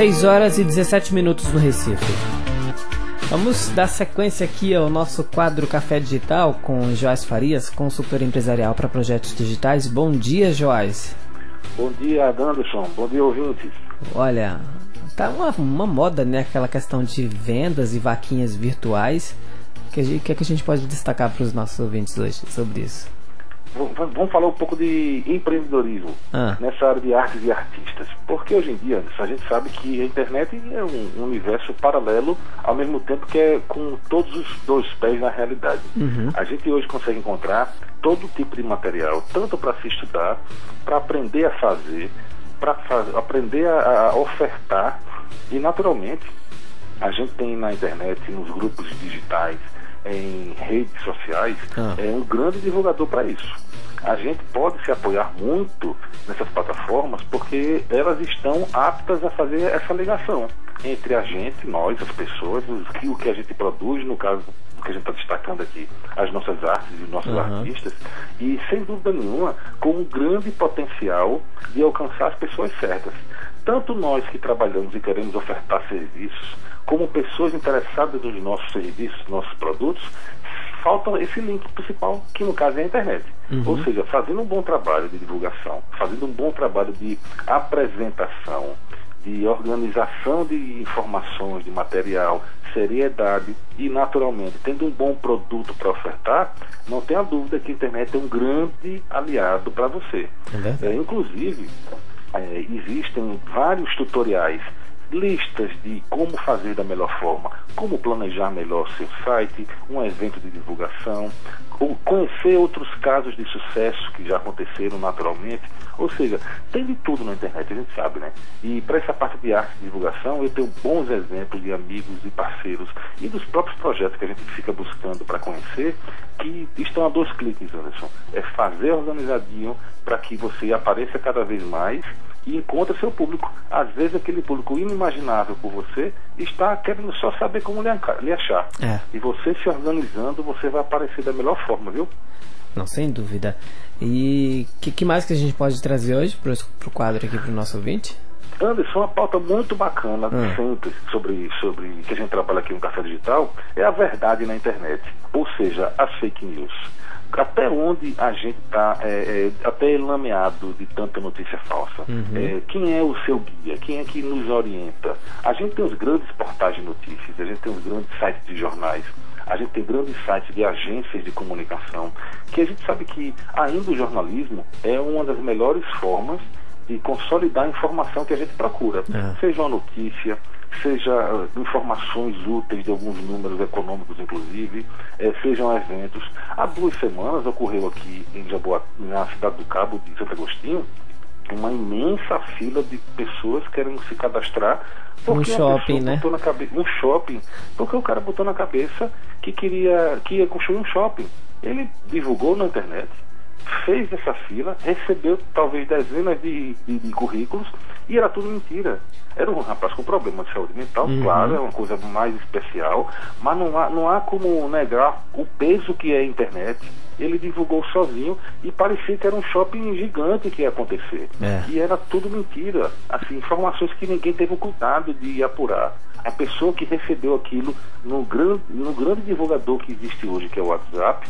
6 horas e 17 minutos no Recife. Vamos dar sequência aqui ao nosso quadro Café Digital com Joás Farias, consultor empresarial para projetos digitais. Bom dia, Joás. Bom dia, Anderson. Bom dia, ouvintes. Olha, tá uma, uma moda, né? Aquela questão de vendas e vaquinhas virtuais. O que, que, é que a gente pode destacar para os nossos ouvintes hoje sobre isso? Vamos falar um pouco de empreendedorismo ah. nessa área de artes e artistas. Porque hoje em dia a gente sabe que a internet é um universo paralelo, ao mesmo tempo que é com todos os dois pés na realidade. Uhum. A gente hoje consegue encontrar todo tipo de material, tanto para se estudar, para aprender a fazer, para aprender a, a ofertar e naturalmente a gente tem na internet, nos grupos digitais, em redes sociais ah. é um grande divulgador para isso. A gente pode se apoiar muito nessas plataformas porque elas estão aptas a fazer essa ligação entre a gente, nós, as pessoas, o que a gente produz, no caso que a gente está destacando aqui, as nossas artes e os nossos uhum. artistas, e sem dúvida nenhuma, com um grande potencial de alcançar as pessoas certas. Tanto nós que trabalhamos e queremos ofertar serviços, como pessoas interessadas nos nossos serviços, nossos produtos, falta esse link principal, que no caso é a internet. Uhum. Ou seja, fazendo um bom trabalho de divulgação, fazendo um bom trabalho de apresentação, de organização de informações, de material, seriedade e, naturalmente, tendo um bom produto para ofertar, não tenha dúvida que a internet é um grande aliado para você. É é, inclusive, é, existem vários tutoriais listas de como fazer da melhor forma, como planejar melhor seu site, um evento de divulgação, conhecer outros casos de sucesso que já aconteceram naturalmente. Ou seja, tem de tudo na internet, a gente sabe, né? E para essa parte de arte e divulgação, eu tenho bons exemplos de amigos e parceiros e dos próprios projetos que a gente fica buscando para conhecer, que estão a dois cliques, Anderson. É fazer organizadinho para que você apareça cada vez mais e encontra seu público. Às vezes aquele público inimaginável por você está querendo só saber como lhe achar. É. E você se organizando, você vai aparecer da melhor forma, viu? Não, sem dúvida. E o que, que, mais que a gente pode trazer hoje para o quadro aqui para o nosso ouvinte? Anderson, uma pauta muito bacana hum. sempre sobre, sobre que a gente trabalha aqui no Café Digital é a verdade na internet, ou seja, as fake news até onde a gente está é, é, até lameado de tanta notícia falsa. Uhum. É, quem é o seu guia? Quem é que nos orienta? A gente tem os grandes portais de notícias, a gente tem os grandes sites de jornais, a gente tem grandes sites de agências de comunicação, que a gente sabe que ainda o jornalismo é uma das melhores formas de consolidar a informação que a gente procura, é. seja uma notícia, seja uh, informações úteis de alguns números econômicos, inclusive, eh, sejam eventos. Há duas semanas ocorreu aqui em Jaboa, na cidade do Cabo de Santo Agostinho, uma imensa fila de pessoas querendo se cadastrar porque um shopping, né? Na cabeça, um shopping, porque o cara botou na cabeça que queria que ia construir um shopping. Ele divulgou na internet, fez essa fila, recebeu talvez dezenas de, de, de currículos e era tudo mentira. Era um rapaz com problema de saúde mental, uhum. claro, é uma coisa mais especial, mas não há, não há como negar o peso que é a internet. Ele divulgou sozinho e parecia que era um shopping gigante que ia acontecer. É. E era tudo mentira. Assim, informações que ninguém teve o cuidado de apurar. A pessoa que recebeu aquilo no grande, no grande divulgador que existe hoje, que é o WhatsApp,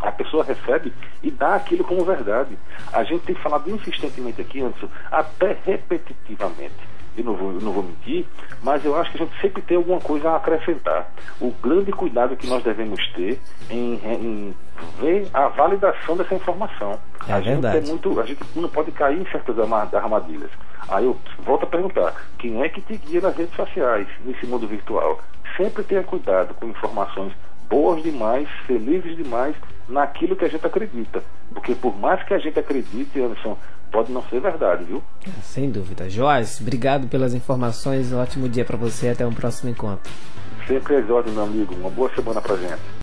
a pessoa recebe e dá aquilo como verdade. A gente tem falado insistentemente aqui, Anderson, até repetitivamente. Eu não, vou, eu não vou mentir, mas eu acho que a gente sempre tem alguma coisa a acrescentar. O grande cuidado que nós devemos ter em, em ver a validação dessa informação. É a. Gente é muito, a gente não pode cair em certas armadilhas. Aí eu volto a perguntar: quem é que te guia nas redes sociais, nesse mundo virtual? Sempre tenha cuidado com informações boas demais, felizes demais naquilo que a gente acredita. Porque por mais que a gente acredite, Anderson, pode não ser verdade, viu? Sem dúvida. Joás, obrigado pelas informações. Um ótimo dia para você. Até um próximo encontro. Sempre é ordens, meu amigo. Uma boa semana pra gente.